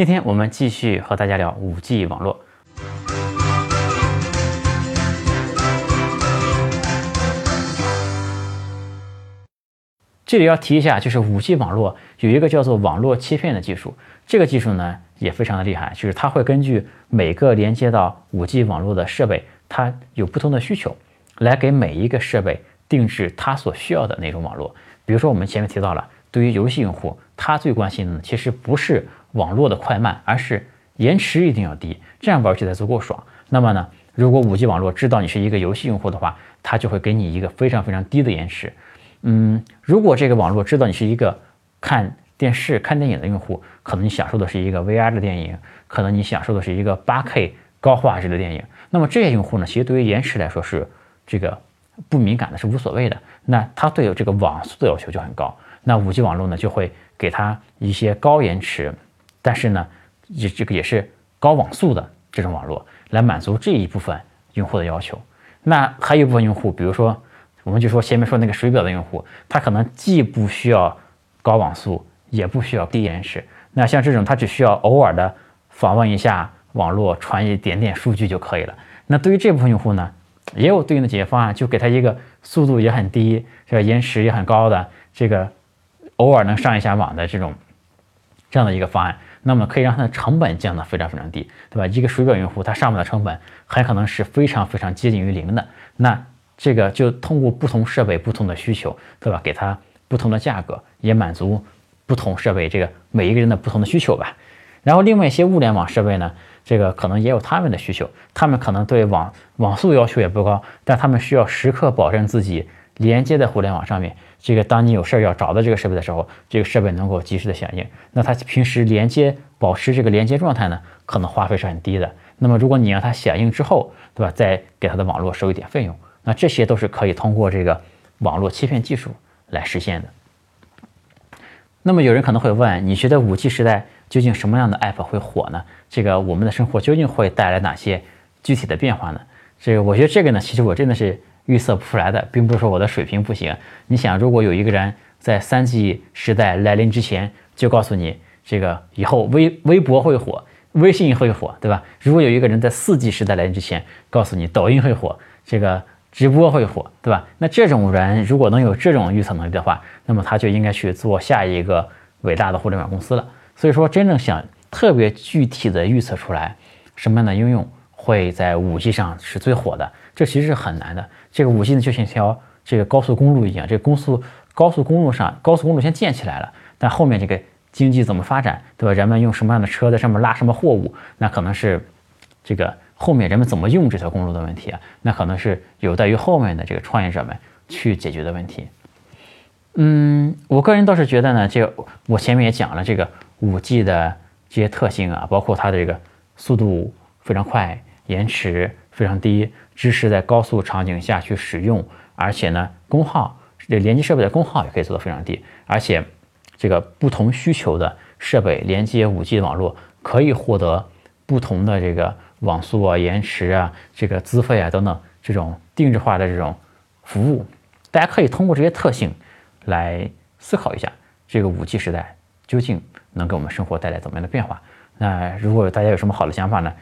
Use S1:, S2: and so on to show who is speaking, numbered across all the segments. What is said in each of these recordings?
S1: 今天我们继续和大家聊五 G 网络。这里要提一下，就是五 G 网络有一个叫做网络切片的技术，这个技术呢也非常的厉害，就是它会根据每个连接到五 G 网络的设备，它有不同的需求，来给每一个设备定制它所需要的那种网络。比如说我们前面提到了，对于游戏用户，他最关心的呢其实不是网络的快慢，而是延迟一定要低，这样玩起来足够爽。那么呢，如果五 G 网络知道你是一个游戏用户的话，它就会给你一个非常非常低的延迟。嗯，如果这个网络知道你是一个看电视、看电影的用户，可能你享受的是一个 VR 的电影，可能你享受的是一个 8K 高画质的电影。那么这些用户呢，其实对于延迟来说是这个不敏感的，是无所谓的。那它对这个网速的要求就很高。那 5G 网络呢，就会给他一些高延迟，但是呢，也这个也是高网速的这种网络，来满足这一部分用户的要求。那还有一部分用户，比如说。我们就说前面说那个水表的用户，他可能既不需要高网速，也不需要低延迟。那像这种，他只需要偶尔的访问一下网络，传一点点数据就可以了。那对于这部分用户呢，也有对应的解决方案，就给他一个速度也很低，这个延迟也很高的，这个偶尔能上一下网的这种这样的一个方案。那么可以让它的成本降得非常非常低，对吧？一个水表用户，他上面的成本很可能是非常非常接近于零的。那这个就通过不同设备不同的需求，对吧？给它不同的价格，也满足不同设备这个每一个人的不同的需求吧。然后另外一些物联网设备呢，这个可能也有他们的需求，他们可能对网网速要求也不高，但他们需要时刻保证自己连接在互联网上面。这个当你有事儿要找到这个设备的时候，这个设备能够及时的响应。那它平时连接保持这个连接状态呢，可能花费是很低的。那么如果你让它响应之后，对吧？再给它的网络收一点费用。那这些都是可以通过这个网络切片技术来实现的。那么有人可能会问，你觉得五 G 时代究竟什么样的 App 会火呢？这个我们的生活究竟会带来哪些具体的变化呢？这个我觉得这个呢，其实我真的是预测不出来的，并不是说我的水平不行。你想，如果有一个人在三 G 时代来临之前就告诉你，这个以后微微博会火，微信会火，对吧？如果有一个人在四 G 时代来临之前告诉你抖音会火，这个。直播会火，对吧？那这种人如果能有这种预测能力的话，那么他就应该去做下一个伟大的互联网公司了。所以说，真正想特别具体的预测出来什么样的应用会在五 G 上是最火的，这其实是很难的。这个五 G 呢，就像一条这个高速公路一样，这个公速高速公路上高速公路先建起来了，但后面这个经济怎么发展，对吧？人们用什么样的车在上面拉什么货物，那可能是这个。后面人们怎么用这条公路的问题啊？那可能是有待于后面的这个创业者们去解决的问题。嗯，我个人倒是觉得呢，这个我前面也讲了这个五 G 的这些特性啊，包括它的这个速度非常快，延迟非常低，支持在高速场景下去使用，而且呢，功耗这连接设备的功耗也可以做到非常低，而且这个不同需求的设备连接五 G 的网络可以获得不同的这个。网速啊、延迟啊、这个资费啊等等，这种定制化的这种服务，大家可以通过这些特性来思考一下，这个五 G 时代究竟能给我们生活带来怎么样的变化？那如果大家有什么好的想法呢，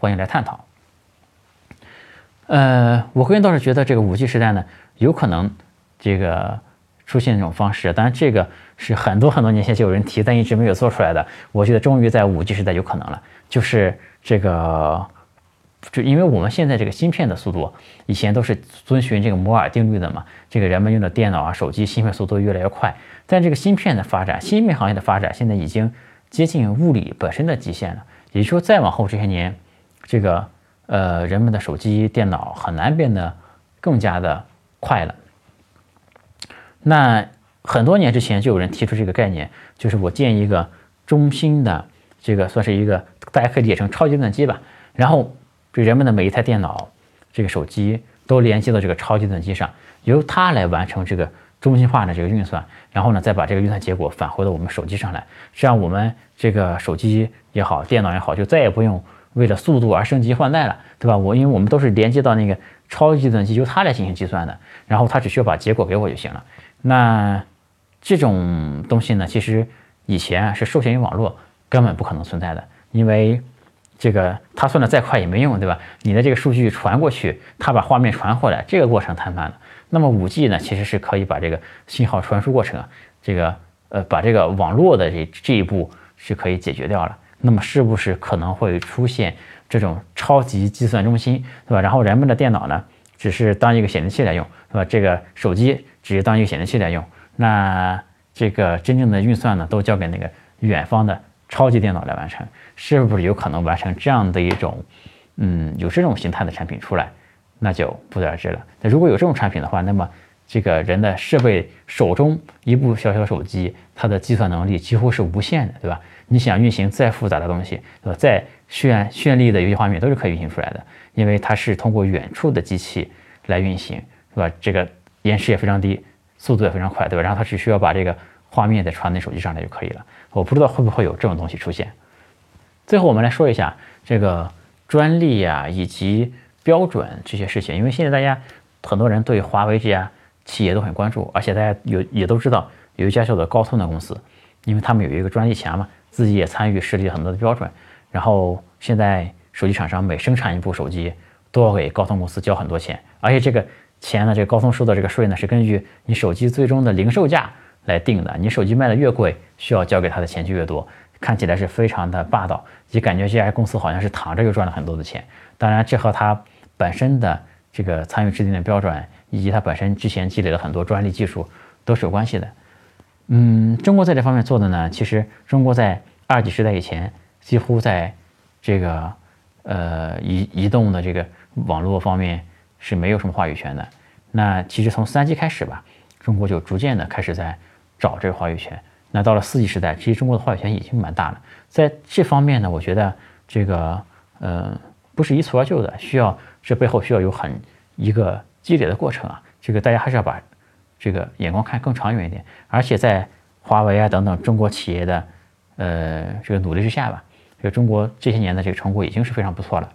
S1: 欢迎来探讨。呃，我个人倒是觉得这个五 G 时代呢，有可能这个出现这种方式，当然这个是很多很多年前就有人提，但一直没有做出来的。我觉得终于在五 G 时代有可能了，就是。这个，就因为我们现在这个芯片的速度，以前都是遵循这个摩尔定律的嘛。这个人们用的电脑啊、手机芯片速度越来越快，但这个芯片的发展，芯片行业的发展，现在已经接近物理本身的极限了。也就是说，再往后这些年，这个呃，人们的手机、电脑很难变得更加的快了。那很多年之前就有人提出这个概念，就是我建一个中心的。这个算是一个，大家可以理解成超级计算机吧。然后，这人们的每一台电脑、这个手机都连接到这个超级计算机上，由它来完成这个中心化的这个运算。然后呢，再把这个运算结果返回到我们手机上来。这样，我们这个手机也好，电脑也好，就再也不用为了速度而升级换代了，对吧？我因为我们都是连接到那个超级计算机，由它来进行计算的。然后它只需要把结果给我就行了。那这种东西呢，其实以前是受限于网络。根本不可能存在的，因为这个它算的再快也没用，对吧？你的这个数据传过去，它把画面传回来，这个过程太慢了。那么五 G 呢，其实是可以把这个信号传输过程，这个呃，把这个网络的这这一步是可以解决掉了。那么是不是可能会出现这种超级计算中心，对吧？然后人们的电脑呢，只是当一个显示器来用，对吧？这个手机只是当一个显示器来用，那这个真正的运算呢，都交给那个远方的超级电脑来完成，是不是有可能完成这样的一种，嗯，有这种形态的产品出来？那就不得而知了。那如果有这种产品的话，那么这个人的设备手中一部小小手机，它的计算能力几乎是无限的，对吧？你想运行再复杂的东西，对吧？再炫绚丽的游戏画面都是可以运行出来的，因为它是通过远处的机器来运行，对吧？这个延时也非常低，速度也非常快，对吧？然后它只需要把这个画面再传到手机上来就可以了。我不知道会不会有这种东西出现。最后我们来说一下这个专利呀以及。标准这些事情，因为现在大家很多人对华为这些企业都很关注，而且大家有也都知道有一家叫做高通的公司，因为他们有一个专利权嘛，自己也参与设计很多的标准。然后现在手机厂商每生产一部手机都要给高通公司交很多钱，而且这个钱呢，这个高通收的这个税呢是根据你手机最终的零售价来定的，你手机卖的越贵，需要交给他的钱就越多，看起来是非常的霸道，也感觉这家公司好像是躺着就赚了很多的钱。当然，这和他本身的这个参与制定的标准，以及它本身之前积累了很多专利技术都是有关系的。嗯，中国在这方面做的呢，其实中国在二 G 时代以前，几乎在这个呃移移动的这个网络方面是没有什么话语权的。那其实从三 G 开始吧，中国就逐渐的开始在找这个话语权。那到了四 G 时代，其实中国的话语权已经蛮大了。在这方面呢，我觉得这个呃。不是一蹴而就的，需要这背后需要有很一个积累的过程啊。这个大家还是要把这个眼光看更长远一点。而且在华为啊等等中国企业的呃这个努力之下吧，这个中国这些年的这个成果已经是非常不错了。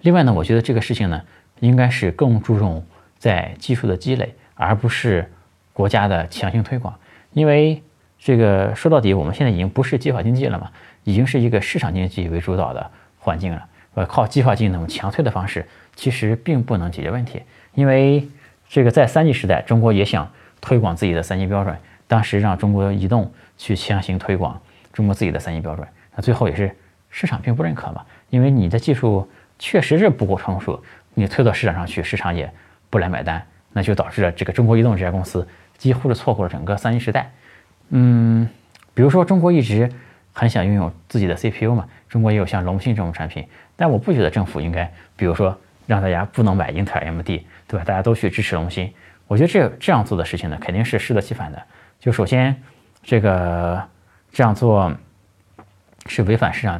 S1: 另外呢，我觉得这个事情呢，应该是更注重在技术的积累，而不是国家的强行推广。因为这个说到底，我们现在已经不是计划经济了嘛，已经是一个市场经济为主导的。环境了，呃，靠计划经济那种强推的方式，其实并不能解决问题。因为这个在三 G 时代，中国也想推广自己的三 G 标准，当时让中国移动去强行推广中国自己的三 G 标准，那最后也是市场并不认可嘛。因为你的技术确实是不够成熟，你推到市场上去，市场也不来买单，那就导致了这个中国移动这家公司几乎是错过了整个三 G 时代。嗯，比如说中国一直。很想拥有自己的 CPU 嘛？中国也有像龙芯这种产品，但我不觉得政府应该，比如说让大家不能买英特尔 MD，对吧？大家都去支持龙芯，我觉得这这样做的事情呢，肯定是适得其反的。就首先，这个这样做是违反市场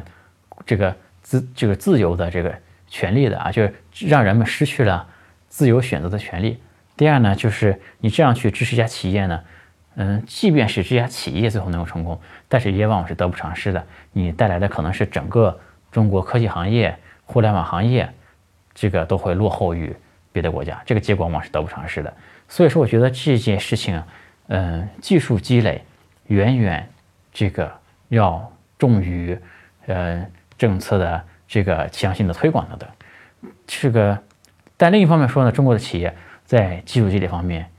S1: 这个自这个自由的这个权利的啊，就是让人们失去了自由选择的权利。第二呢，就是你这样去支持一家企业呢。嗯，即便是这家企业最后能够成功，但是也往往是得不偿失的。你带来的可能是整个中国科技行业、互联网行业，这个都会落后于别的国家，这个结果往往是得不偿失的。所以说，我觉得这件事情，嗯，技术积累远远这个要重于呃政策的这个强行的推广等等。这个，但另一方面说呢，中国的企业在技术积累方面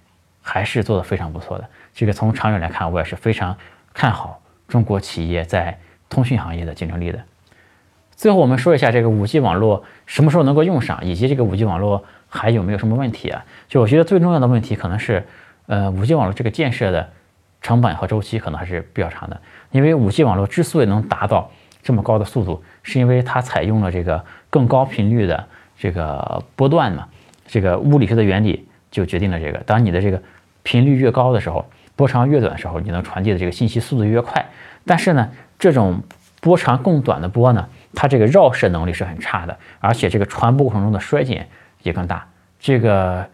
S1: 还是做得非常不错的。这个从长远来看，我也是非常看好中国企业在通讯行业的竞争力的。最后，我们说一下这个五 G 网络什么时候能够用上，以及这个五 G 网络还有没有什么问题啊？就我觉得最重要的问题可能是，呃，五 G 网络这个建设的成本和周期可能还是比较长的。因为五 G 网络之所以能达到这么高的速度，是因为它采用了这个更高频率的这个波段嘛。这个物理学的原理就决定了这个，当你的这个频率越高的时候。波长越短的时候，你能传递的这个信息速度越快。但是呢，这种波长更短的波呢，它这个绕射能力是很差的，而且这个传播过程中的衰减也更大。这个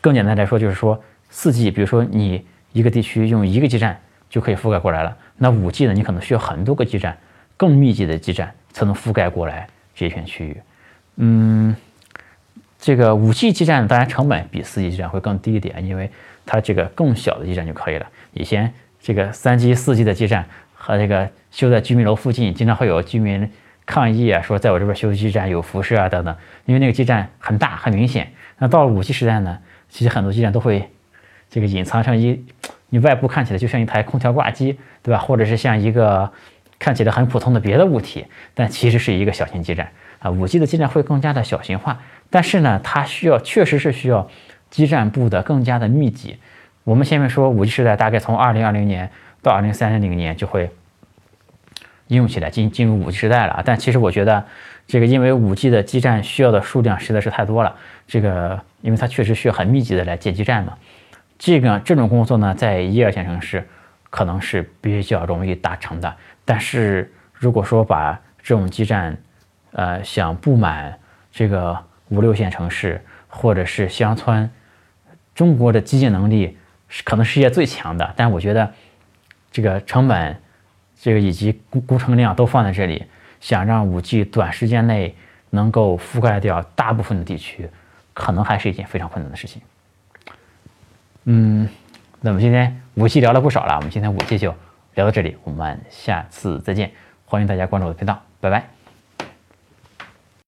S1: 更简单来说，就是说四 G，比如说你一个地区用一个基站就可以覆盖过来了，那五 G 呢，你可能需要很多个基站，更密集的基站才能覆盖过来这片区域。嗯，这个五 G 基站当然成本比四 G 基站会更低一点，因为它这个更小的基站就可以了。以前这个三 G、四 G 的基站和这个修在居民楼附近，经常会有居民抗议啊，说在我这边修基站有辐射啊等等。因为那个基站很大很明显。那到了五 G 时代呢，其实很多基站都会这个隐藏成一，你外部看起来就像一台空调挂机，对吧？或者是像一个看起来很普通的别的物体，但其实是一个小型基站啊。五 G 的基站会更加的小型化，但是呢，它需要确实是需要基站布的更加的密集。我们前面说五 G 时代大概从二零二零年。到二零三零年就会应用起来，进进入五 G 时代了啊。但其实我觉得，这个因为五 G 的基站需要的数量实在是太多了，这个因为它确实需要很密集的来建基站嘛。这个这种工作呢，在一二线城市可能是比较容易达成的。但是如果说把这种基站，呃，想布满这个五六线城市或者是乡村，中国的基建能力是可能世界最强的，但我觉得。这个成本，这个以及工工程量都放在这里，想让五 G 短时间内能够覆盖掉大部分的地区，可能还是一件非常困难的事情。嗯，那么今天五 G 聊了不少了，我们今天五 G 就聊到这里，我们下次再见，欢迎大家关注我的频道，拜拜。